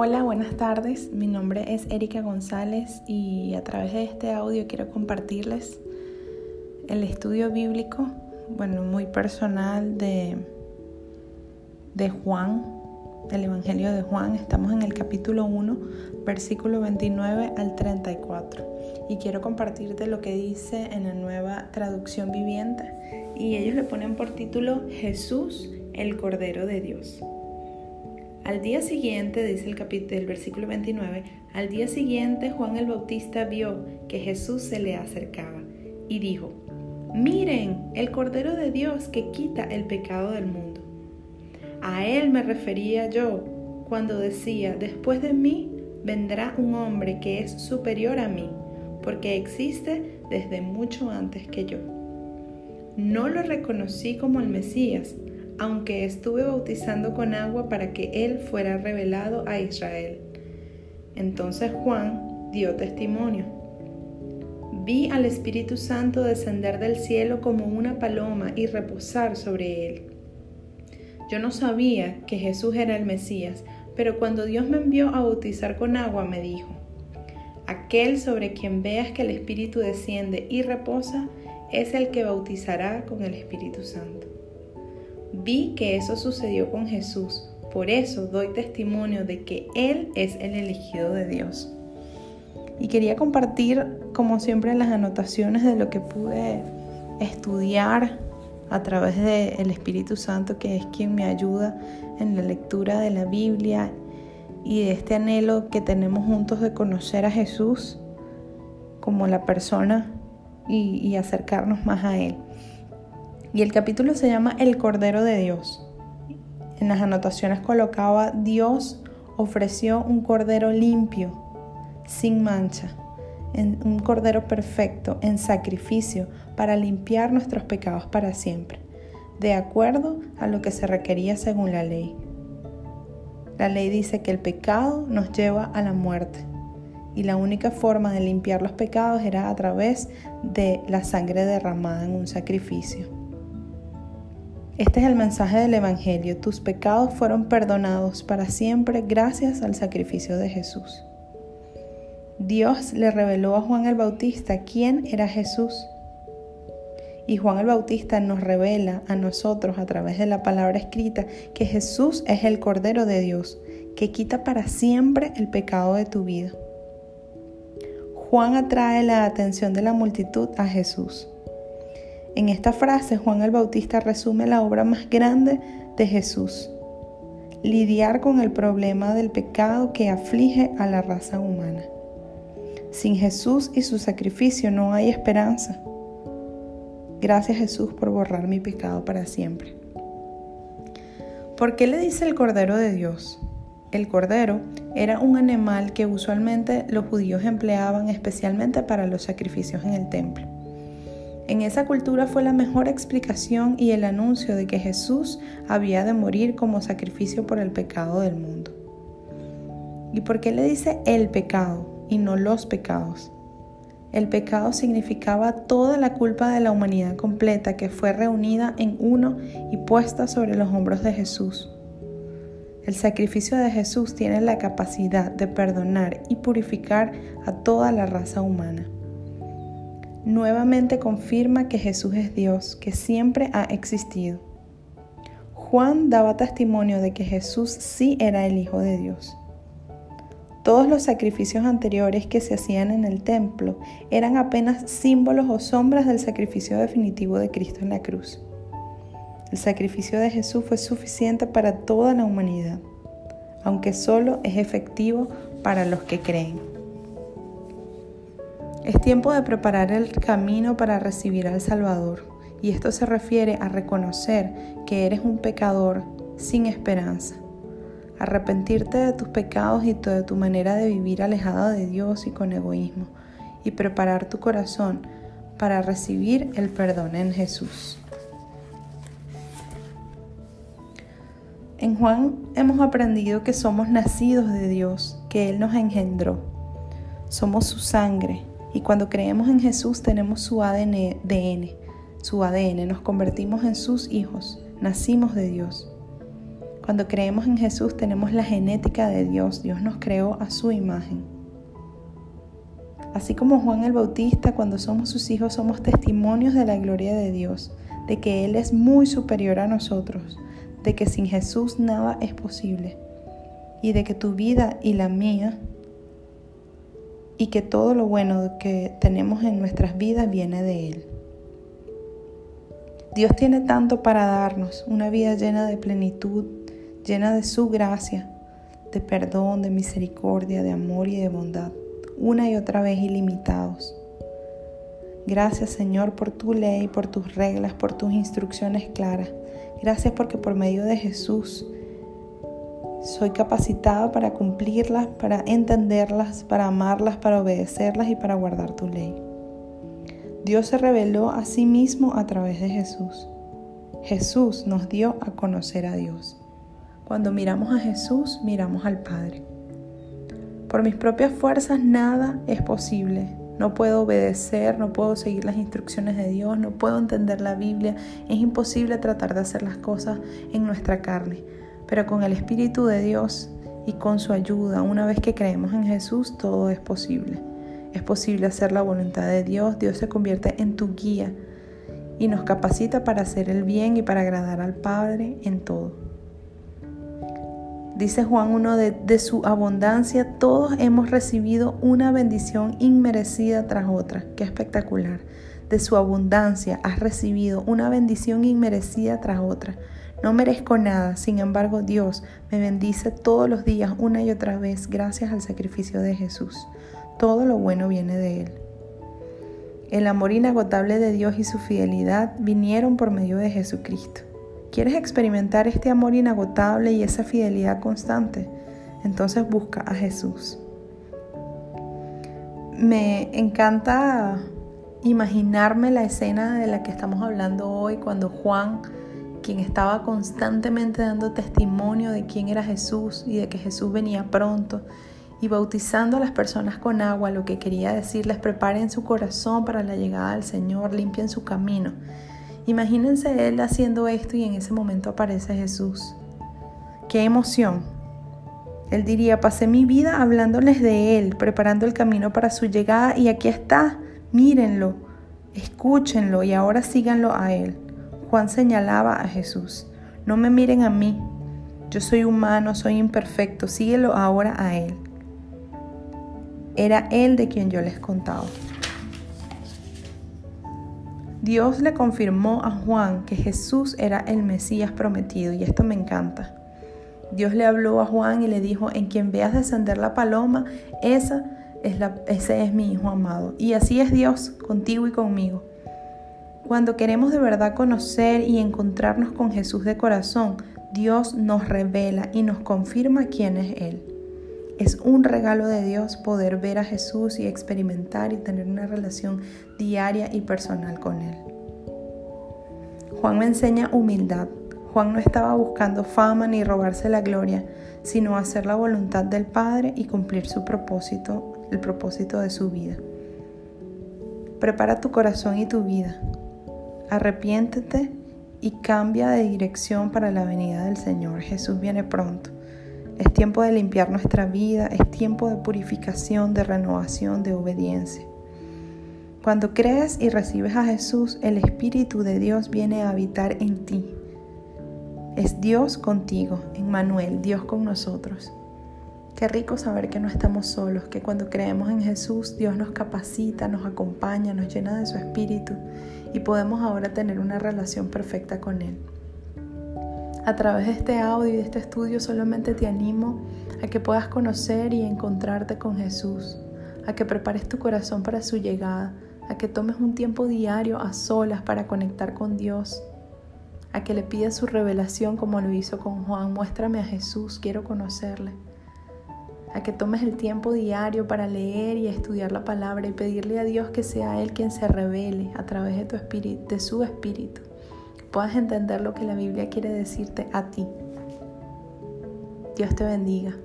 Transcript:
Hola, buenas tardes. Mi nombre es Erika González y a través de este audio quiero compartirles el estudio bíblico, bueno, muy personal de, de Juan, del Evangelio de Juan. Estamos en el capítulo 1, versículo 29 al 34. Y quiero compartirte lo que dice en la nueva traducción viviente. Y ellos le ponen por título Jesús, el Cordero de Dios. Al día siguiente, dice el capítulo del versículo 29, al día siguiente Juan el Bautista vio que Jesús se le acercaba y dijo, miren, el Cordero de Dios que quita el pecado del mundo. A él me refería yo cuando decía, después de mí vendrá un hombre que es superior a mí, porque existe desde mucho antes que yo. No lo reconocí como el Mesías, aunque estuve bautizando con agua para que Él fuera revelado a Israel. Entonces Juan dio testimonio. Vi al Espíritu Santo descender del cielo como una paloma y reposar sobre él. Yo no sabía que Jesús era el Mesías, pero cuando Dios me envió a bautizar con agua me dijo, aquel sobre quien veas que el Espíritu desciende y reposa es el que bautizará con el Espíritu Santo. Vi que eso sucedió con Jesús, por eso doy testimonio de que Él es el elegido de Dios. Y quería compartir, como siempre, las anotaciones de lo que pude estudiar a través del Espíritu Santo, que es quien me ayuda en la lectura de la Biblia y de este anhelo que tenemos juntos de conocer a Jesús como la persona y, y acercarnos más a Él. Y el capítulo se llama El Cordero de Dios. En las anotaciones colocaba, Dios ofreció un cordero limpio, sin mancha, un cordero perfecto, en sacrificio, para limpiar nuestros pecados para siempre, de acuerdo a lo que se requería según la ley. La ley dice que el pecado nos lleva a la muerte y la única forma de limpiar los pecados era a través de la sangre derramada en un sacrificio. Este es el mensaje del Evangelio. Tus pecados fueron perdonados para siempre gracias al sacrificio de Jesús. Dios le reveló a Juan el Bautista quién era Jesús. Y Juan el Bautista nos revela a nosotros a través de la palabra escrita que Jesús es el Cordero de Dios, que quita para siempre el pecado de tu vida. Juan atrae la atención de la multitud a Jesús. En esta frase Juan el Bautista resume la obra más grande de Jesús, lidiar con el problema del pecado que aflige a la raza humana. Sin Jesús y su sacrificio no hay esperanza. Gracias Jesús por borrar mi pecado para siempre. ¿Por qué le dice el Cordero de Dios? El cordero era un animal que usualmente los judíos empleaban especialmente para los sacrificios en el templo. En esa cultura fue la mejor explicación y el anuncio de que Jesús había de morir como sacrificio por el pecado del mundo. ¿Y por qué le dice el pecado y no los pecados? El pecado significaba toda la culpa de la humanidad completa que fue reunida en uno y puesta sobre los hombros de Jesús. El sacrificio de Jesús tiene la capacidad de perdonar y purificar a toda la raza humana nuevamente confirma que Jesús es Dios, que siempre ha existido. Juan daba testimonio de que Jesús sí era el Hijo de Dios. Todos los sacrificios anteriores que se hacían en el templo eran apenas símbolos o sombras del sacrificio definitivo de Cristo en la cruz. El sacrificio de Jesús fue suficiente para toda la humanidad, aunque solo es efectivo para los que creen. Es tiempo de preparar el camino para recibir al Salvador. Y esto se refiere a reconocer que eres un pecador sin esperanza. Arrepentirte de tus pecados y de tu manera de vivir alejada de Dios y con egoísmo. Y preparar tu corazón para recibir el perdón en Jesús. En Juan hemos aprendido que somos nacidos de Dios, que Él nos engendró. Somos su sangre, y cuando creemos en Jesús tenemos su ADN, su ADN, nos convertimos en sus hijos, nacimos de Dios. Cuando creemos en Jesús tenemos la genética de Dios. Dios nos creó a su imagen. Así como Juan el Bautista, cuando somos sus hijos somos testimonios de la gloria de Dios, de que Él es muy superior a nosotros, de que sin Jesús nada es posible y de que tu vida y la mía y que todo lo bueno que tenemos en nuestras vidas viene de Él. Dios tiene tanto para darnos, una vida llena de plenitud, llena de su gracia, de perdón, de misericordia, de amor y de bondad, una y otra vez ilimitados. Gracias Señor por tu ley, por tus reglas, por tus instrucciones claras. Gracias porque por medio de Jesús soy capacitado para cumplirlas, para entenderlas, para amarlas, para obedecerlas y para guardar tu ley. Dios se reveló a sí mismo a través de Jesús. Jesús nos dio a conocer a Dios. Cuando miramos a Jesús, miramos al Padre. Por mis propias fuerzas nada es posible. No puedo obedecer, no puedo seguir las instrucciones de Dios, no puedo entender la Biblia. Es imposible tratar de hacer las cosas en nuestra carne. Pero con el Espíritu de Dios y con su ayuda, una vez que creemos en Jesús, todo es posible. Es posible hacer la voluntad de Dios. Dios se convierte en tu guía y nos capacita para hacer el bien y para agradar al Padre en todo. Dice Juan 1, de, de, su abundancia todos hemos recibido una bendición inmerecida tras otra. Qué espectacular. De su abundancia has recibido una bendición inmerecida tras otra. No merezco nada, sin embargo Dios me bendice todos los días una y otra vez gracias al sacrificio de Jesús. Todo lo bueno viene de Él. El amor inagotable de Dios y su fidelidad vinieron por medio de Jesucristo. ¿Quieres experimentar este amor inagotable y esa fidelidad constante? Entonces busca a Jesús. Me encanta imaginarme la escena de la que estamos hablando hoy cuando Juan, quien estaba constantemente dando testimonio de quién era Jesús y de que Jesús venía pronto y bautizando a las personas con agua, lo que quería decirles, preparen su corazón para la llegada del Señor, limpien su camino. Imagínense él haciendo esto y en ese momento aparece Jesús. ¡Qué emoción! Él diría, pasé mi vida hablándoles de Él, preparando el camino para su llegada y aquí está, mírenlo, escúchenlo y ahora síganlo a Él. Juan señalaba a Jesús, no me miren a mí, yo soy humano, soy imperfecto, síguelo ahora a Él. Era Él de quien yo les contaba. Dios le confirmó a Juan que Jesús era el Mesías prometido y esto me encanta. Dios le habló a Juan y le dijo, en quien veas descender la paloma, esa es la, ese es mi Hijo amado. Y así es Dios contigo y conmigo. Cuando queremos de verdad conocer y encontrarnos con Jesús de corazón, Dios nos revela y nos confirma quién es Él. Es un regalo de Dios poder ver a Jesús y experimentar y tener una relación diaria y personal con Él. Juan me enseña humildad. Juan no estaba buscando fama ni robarse la gloria, sino hacer la voluntad del Padre y cumplir su propósito, el propósito de su vida. Prepara tu corazón y tu vida. Arrepiéntete y cambia de dirección para la venida del Señor. Jesús viene pronto. Es tiempo de limpiar nuestra vida, es tiempo de purificación, de renovación, de obediencia. Cuando crees y recibes a Jesús, el Espíritu de Dios viene a habitar en ti. Es Dios contigo, Emmanuel, Dios con nosotros. Qué rico saber que no estamos solos, que cuando creemos en Jesús, Dios nos capacita, nos acompaña, nos llena de su Espíritu y podemos ahora tener una relación perfecta con Él. A través de este audio y de este estudio solamente te animo a que puedas conocer y encontrarte con Jesús, a que prepares tu corazón para su llegada, a que tomes un tiempo diario a solas para conectar con Dios, a que le pidas su revelación como lo hizo con Juan, muéstrame a Jesús, quiero conocerle, a que tomes el tiempo diario para leer y estudiar la palabra y pedirle a Dios que sea Él quien se revele a través de, tu espíritu, de su espíritu puedas entender lo que la Biblia quiere decirte a ti. Dios te bendiga.